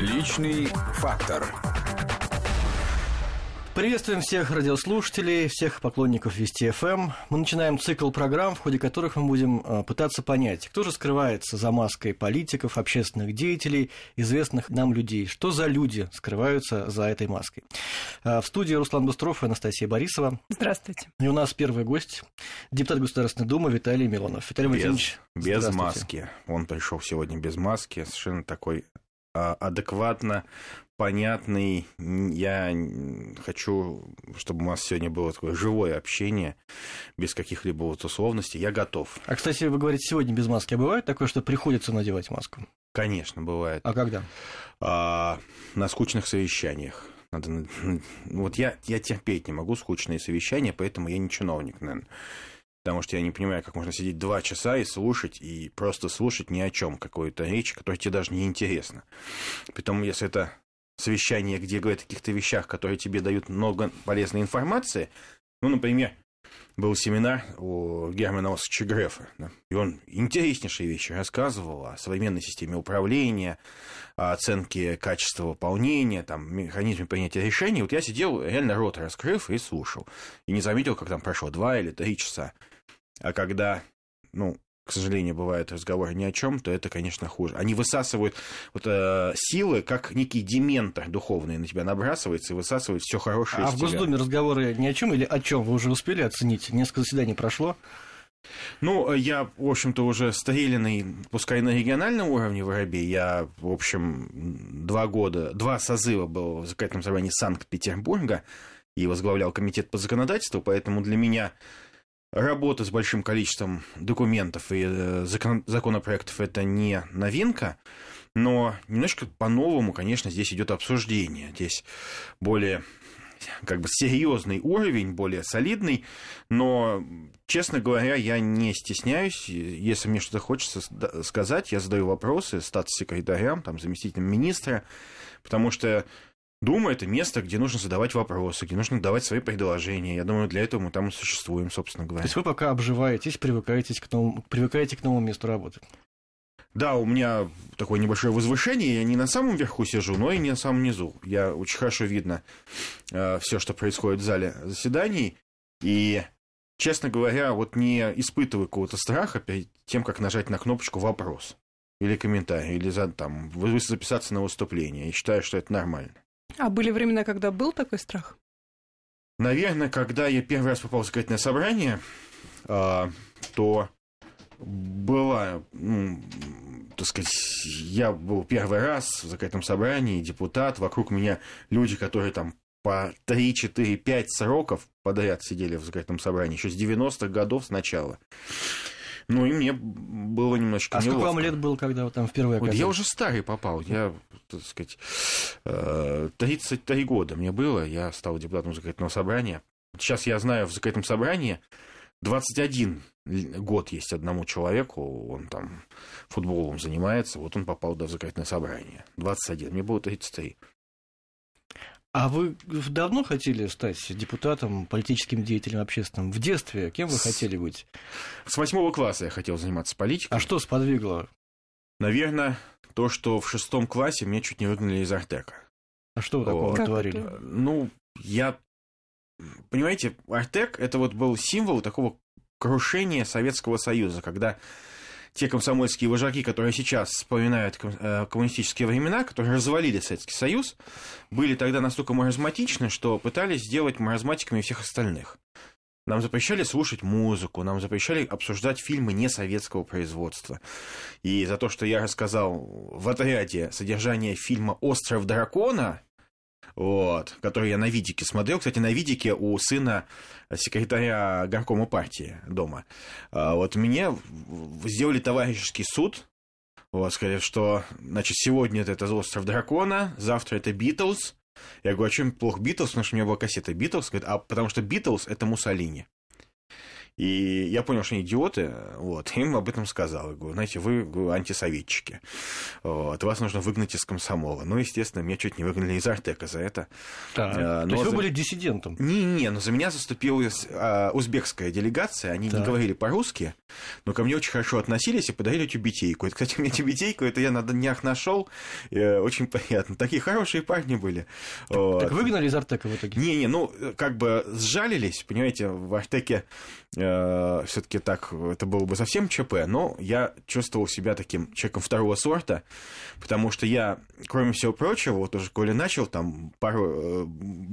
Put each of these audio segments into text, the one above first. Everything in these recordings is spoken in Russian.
Личный фактор. Приветствуем всех радиослушателей, всех поклонников Вести ФМ. Мы начинаем цикл программ, в ходе которых мы будем э, пытаться понять, кто же скрывается за маской политиков, общественных деятелей, известных нам людей. Что за люди скрываются за этой маской? Э, в студии Руслан Бустров и Анастасия Борисова. Здравствуйте. И у нас первый гость, депутат Государственной Думы Виталий Милонов. Виталий без, Владимирович, без маски. Он пришел сегодня без маски, совершенно такой адекватно понятный. Я хочу, чтобы у нас сегодня было такое живое общение, без каких-либо вот условностей. Я готов. А, кстати, вы говорите, сегодня без маски. А бывает такое, что приходится надевать маску? Конечно, бывает. А когда? А, на скучных совещаниях. Надо... Вот я, я терпеть не могу скучные совещания, поэтому я не чиновник, наверное. Потому что я не понимаю, как можно сидеть два часа и слушать, и просто слушать ни о чем какую-то речь, которая тебе даже не интересна. Притом, если это совещание, где говорят о каких-то вещах, которые тебе дают много полезной информации. Ну, например, был семинар у Германа Осовича Грефа, да, и он интереснейшие вещи рассказывал о современной системе управления, о оценке качества выполнения, там, механизме принятия решений. Вот я сидел, реально рот раскрыв и слушал. И не заметил, как там прошло два или три часа. А когда ну, к сожалению, бывает разговоры ни о чем, то это, конечно, хуже. Они высасывают вот, э, силы, как некий дементор духовный на тебя набрасывается и высасывает все хорошее. А в тебя. Госдуме разговоры ни о чем или о чем вы уже успели оценить? Несколько заседаний прошло. Ну, я, в общем-то, уже стреляный, пускай на региональном уровне воробей. Я, в общем, два года, два созыва был в законодательном собрании Санкт-Петербурга и возглавлял комитет по законодательству, поэтому для меня работа с большим количеством документов и э, закон, законопроектов это не новинка, но немножко по-новому, конечно, здесь идет обсуждение. Здесь более как бы серьезный уровень, более солидный, но, честно говоря, я не стесняюсь, если мне что-то хочется сказать, я задаю вопросы статс-секретарям, там, заместителям министра, потому что Дума – это место, где нужно задавать вопросы, где нужно давать свои предложения. Я думаю, для этого мы там и существуем, собственно говоря. То есть вы пока обживаетесь, привыкаетесь к новому, привыкаете к новому месту работы? Да, у меня такое небольшое возвышение. Я не на самом верху сижу, но и не на самом низу. Я очень хорошо видно э, все, что происходит в зале заседаний. И, честно говоря, вот не испытываю какого-то страха перед тем, как нажать на кнопочку «Вопрос» или комментарий, или за, там, записаться на выступление. Я считаю, что это нормально. А были времена, когда был такой страх? Наверное, когда я первый раз попал в законодательное собрание, э, то была, ну, так сказать, я был первый раз в законодательном собрании, депутат, вокруг меня люди, которые там по 3, 4, 5 сроков подряд сидели в законодательном собрании, еще с 90-х годов сначала. Ну, и мне было немножечко А неловко. сколько вам лет было, когда вы там впервые Вот оказались? я уже старый попал. Я, так сказать, э, 33 года мне было. Я стал депутатом законодательного собрания. Сейчас я знаю, в законодательном собрании 21 год есть одному человеку. Он там футболом занимается. Вот он попал да, в законодательное собрание. 21. Мне было 33. А вы давно хотели стать депутатом, политическим деятелем общественным? В детстве кем вы С- хотели быть? С восьмого класса я хотел заниматься политикой. А что сподвигло? Наверное, то, что в шестом классе меня чуть не выгнали из Артека. А что вы такого Как творили? Ну, я... Понимаете, Артек – это вот был символ такого крушения Советского Союза, когда те комсомольские вожаки, которые сейчас вспоминают э, коммунистические времена, которые развалили Советский Союз, были тогда настолько маразматичны, что пытались сделать маразматиками всех остальных. Нам запрещали слушать музыку, нам запрещали обсуждать фильмы не советского производства. И за то, что я рассказал в отряде содержание фильма «Остров дракона», вот, который я на видике смотрел. Кстати, на видике у сына секретаря горкома партии дома. А, Вот мне сделали товарищеский суд. Вот, сказали, что, значит, сегодня это «Остров дракона», завтра это «Битлз». Я говорю, а чем плохо Битлз? Потому что у меня была кассета Битлз. Говорит, а потому что Битлз это Муссолини. И я понял, что они идиоты, вот, им об этом сказал. Я говорю, знаете, вы, антисоветчики, вот, вас нужно выгнать из комсомола. Ну, естественно, меня чуть не выгнали из Артека за это. Так. А, То но есть вы за- были диссидентом? Не-не, но за меня заступилась а, узбекская делегация, они Так. не говорили по-русски, но ко мне очень хорошо относились и подарили тюбетейку. Это, кстати, мне тюбетейку, это я на днях нашел, очень приятно. Такие хорошие парни были. Вот. Так выгнали из Артека в итоге? Не-не, ну, как бы сжалились, понимаете, в Артеке все-таки так, это было бы совсем ЧП, но я чувствовал себя таким человеком второго сорта, потому что я, кроме всего прочего, вот уже коли начал там пару, э,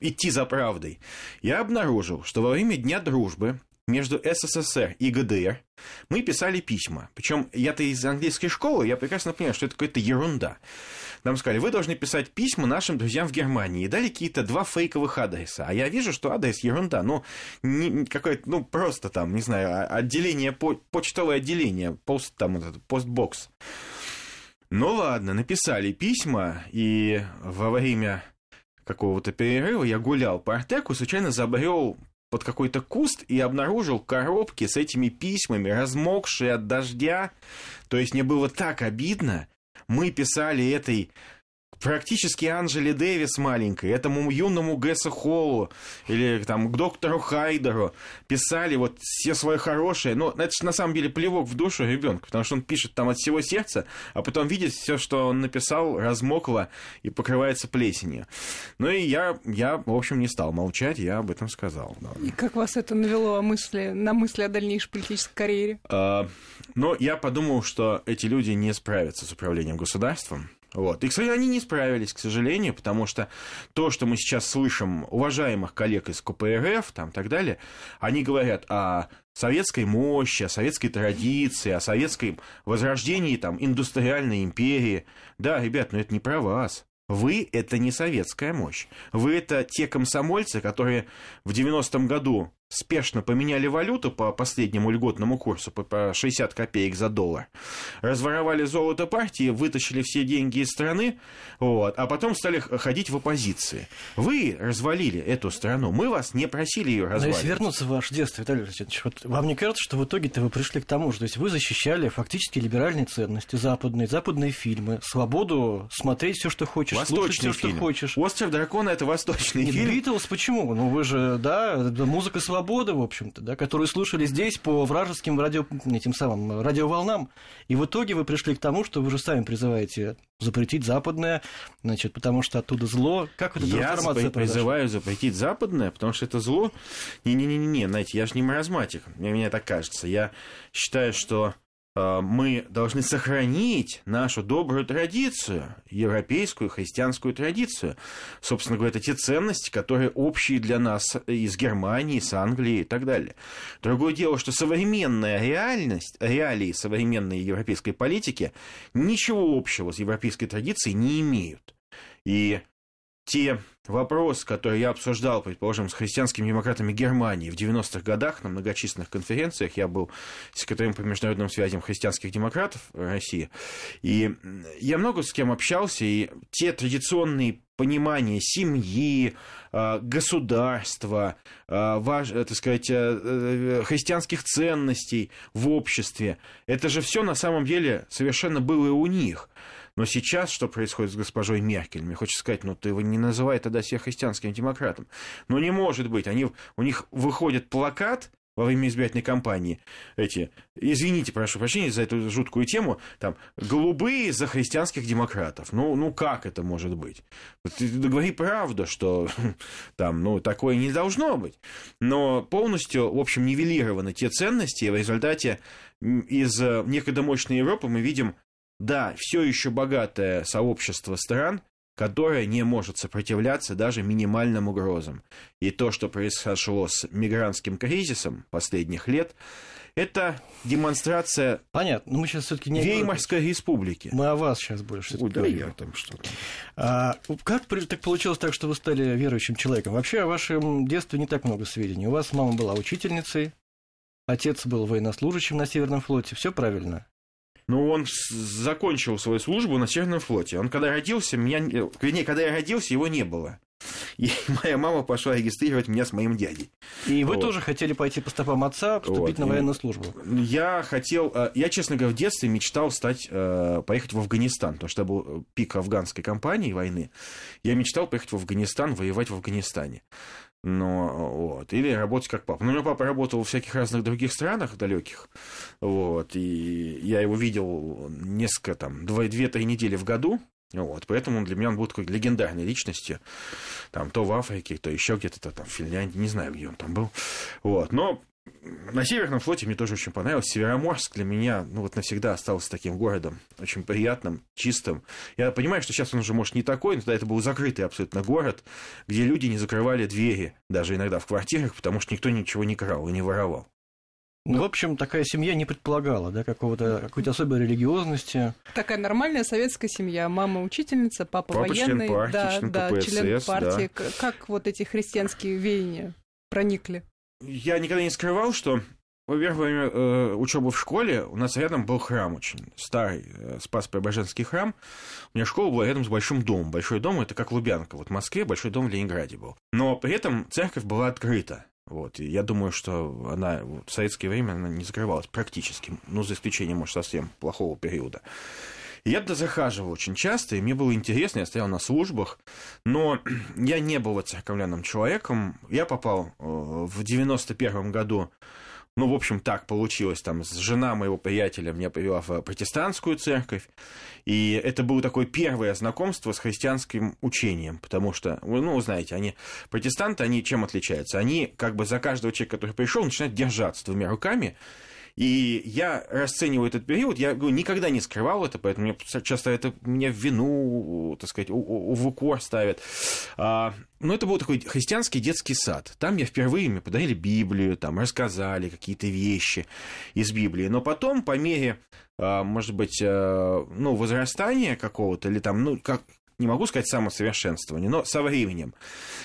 идти за правдой, я обнаружил, что во время Дня дружбы между СССР и ГДР мы писали письма. Причем я-то из английской школы, я прекрасно понимаю, что это какая-то ерунда. Нам сказали, вы должны писать письма нашим друзьям в Германии. И дали какие-то два фейковых адреса. А я вижу, что адрес ерунда. Ну, не, какое-то, ну, просто там, не знаю, а- отделение, по- почтовое отделение, пост, там, этот, постбокс. Ну ладно, написали письма, и во время какого-то перерыва я гулял по Артеку, случайно забрел под какой-то куст и обнаружил коробки с этими письмами, размокшие от дождя. То есть мне было так обидно. Мы писали этой практически Анжели Дэвис маленькой, этому юному Гэсу Холлу или там к доктору Хайдеру писали вот все свое хорошее. Но это же на самом деле плевок в душу ребенка, потому что он пишет там от всего сердца, а потом видит все, что он написал, размокло и покрывается плесенью. Ну и я, я, в общем, не стал молчать, я об этом сказал. да. И как вас это навело о мысли, на мысли о дальнейшей политической карьере? А, Но я подумал, что эти люди не справятся с управлением государством. Вот. И, кстати, они не справились, к сожалению, потому что то, что мы сейчас слышим уважаемых коллег из КПРФ, там, так далее, они говорят о советской мощи, о советской традиции, о советском возрождении там, индустриальной империи. Да, ребят, но это не про вас. Вы – это не советская мощь. Вы – это те комсомольцы, которые в 90-м году спешно поменяли валюту по последнему льготному курсу по- по 60 копеек за доллар, разворовали золото партии, вытащили все деньги из страны, вот, а потом стали ходить в оппозиции. Вы развалили эту страну, мы вас не просили ее Но если развалить. вернуться в ваше детство, Виталий Валентинович, вот вам не кажется, что в итоге-то вы пришли к тому же, то есть вы защищали фактически либеральные ценности, западные, западные фильмы, свободу смотреть все, что хочешь, слушать Восточный все, что хочешь. «Остров дракона» — это восточный Нет, фильм. Битлз почему? Ну вы же, да, музыка свободы, в общем-то, да, которую слушали здесь по вражеским радио, этим самым радиоволнам. И в итоге вы пришли к тому, что вы же сами призываете запретить западное, значит, потому что оттуда зло. Как вот эта Я запре- призываю запретить западное, потому что это зло. Не-не-не-не, знаете, я же не маразматик, мне, мне так кажется. Я считаю, что мы должны сохранить нашу добрую традицию, европейскую христианскую традицию. Собственно говоря, это те ценности, которые общие для нас из Германии, с Англии и так далее. Другое дело, что современная реальность, реалии современной европейской политики ничего общего с европейской традицией не имеют. И те вопросы, которые я обсуждал, предположим, с христианскими демократами Германии в 90-х годах на многочисленных конференциях, я был секретарем по международным связям христианских демократов России, и я много с кем общался, и те традиционные понимания семьи, а, государства, а, важ- э, так сказать, э, э, христианских ценностей в обществе, это же все на самом деле совершенно было у них. Но сейчас что происходит с госпожой Меркель? Мне хочется сказать, ну ты его не называй тогда себя христианским демократом. Ну не может быть. Они, у них выходит плакат во время избирательной кампании, эти, извините, прошу прощения за эту жуткую тему, там, голубые за христианских демократов. Ну, ну как это может быть? Ты говори правду, что там, ну, такое не должно быть. Но полностью, в общем, нивелированы те ценности, и в результате из э, некогда мощной Европы мы видим да, все еще богатое сообщество стран, которое не может сопротивляться даже минимальным угрозам. И то, что произошло с мигрантским кризисом последних лет, это демонстрация Понятно, но мы сейчас все-таки не... Веймарской республики. Мы о вас сейчас больше. Ой, всё-таки да говорим. там что-то. А, как так получилось так, что вы стали верующим человеком? Вообще о вашем детстве не так много сведений. У вас мама была учительницей, отец был военнослужащим на Северном флоте. Все правильно? Ну, он закончил свою службу на Северном флоте. Он когда родился, меня... не- Вернее, когда я родился, его не было. И моя мама пошла регистрировать меня с моим дядей. И вы Вот. тоже хотели пойти по стопам отца, поступить Вот. на военную службу. Я хотел, э, я, честно говоря, в детстве мечтал стать, э, поехать в Афганистан, потому что это был пик афганской кампании войны. Я мечтал поехать в Афганистан, воевать в Афганистане. Но э, вот. Или работать как папа. Но меня папа работал в всяких разных других странах далеких. Вот. И я его видел несколько там, два- две-три недели в году. Вот, поэтому для меня он был такой легендарной личностью. Там то в Африке, то еще где-то то там в Финляндии, не знаю, где он там был. Вот. Но на Северном флоте мне тоже очень понравилось. Североморск для меня, ну вот навсегда остался таким городом, очень приятным, чистым. Я понимаю, что сейчас он уже, может, не такой, но тогда это был закрытый абсолютно город, где люди не закрывали двери, даже иногда в квартирах, потому что никто ничего не крал и не воровал. Ну, в общем, такая семья не предполагала, да, какого-то, какой-то особой религиозности. Такая нормальная советская семья. Мама учительница, папа, Папа член военный. партии, да, член да, КПСС, член партии. да. Как вот эти христианские веяния проникли? Я никогда не скрывал, что во время э, учебы в школе у нас рядом был храм очень старый, э, Спас-Преображенский храм. У меня школа была рядом с большим домом. Большой дом это как Лубянка. Вот в Москве большой дом в Ленинграде был. Но при этом церковь была открыта. Вот, и я думаю, что она в советское время она не закрывалась практически, ну, за исключением, может, совсем плохого периода. Я туда захаживал очень часто, и мне было интересно, я стоял на службах, но я не был церковленным человеком. Я попал э, в 91 году ну, в общем, так получилось. Там жена моего приятеля меня привела в протестантскую церковь. И это было такое первое знакомство с христианским учением. Потому что, ну, знаете, они, протестанты, они чем отличаются? Они как бы за каждого человека, который пришел, начинают держаться двумя руками. И я расцениваю этот период, я говорю, никогда не скрывал это, поэтому мне часто это мне в вину, так сказать, в укор ставят. А, но это был такой христианский детский сад. Там я впервые мне подарили Библию, там рассказали какие-то вещи из Библии. Но потом, по мере, а, может быть, а, ну, возрастания какого-то, или там, ну, как, не могу сказать самосовершенствования, но со временем,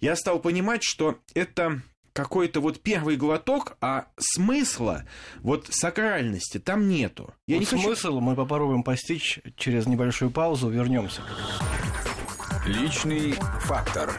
я стал понимать, что это какой-то вот первый глоток, а смысла, вот сакральности там нету. Я Вот не хочу... смысл мы попробуем постичь через небольшую паузу, вернемся. Личный фактор.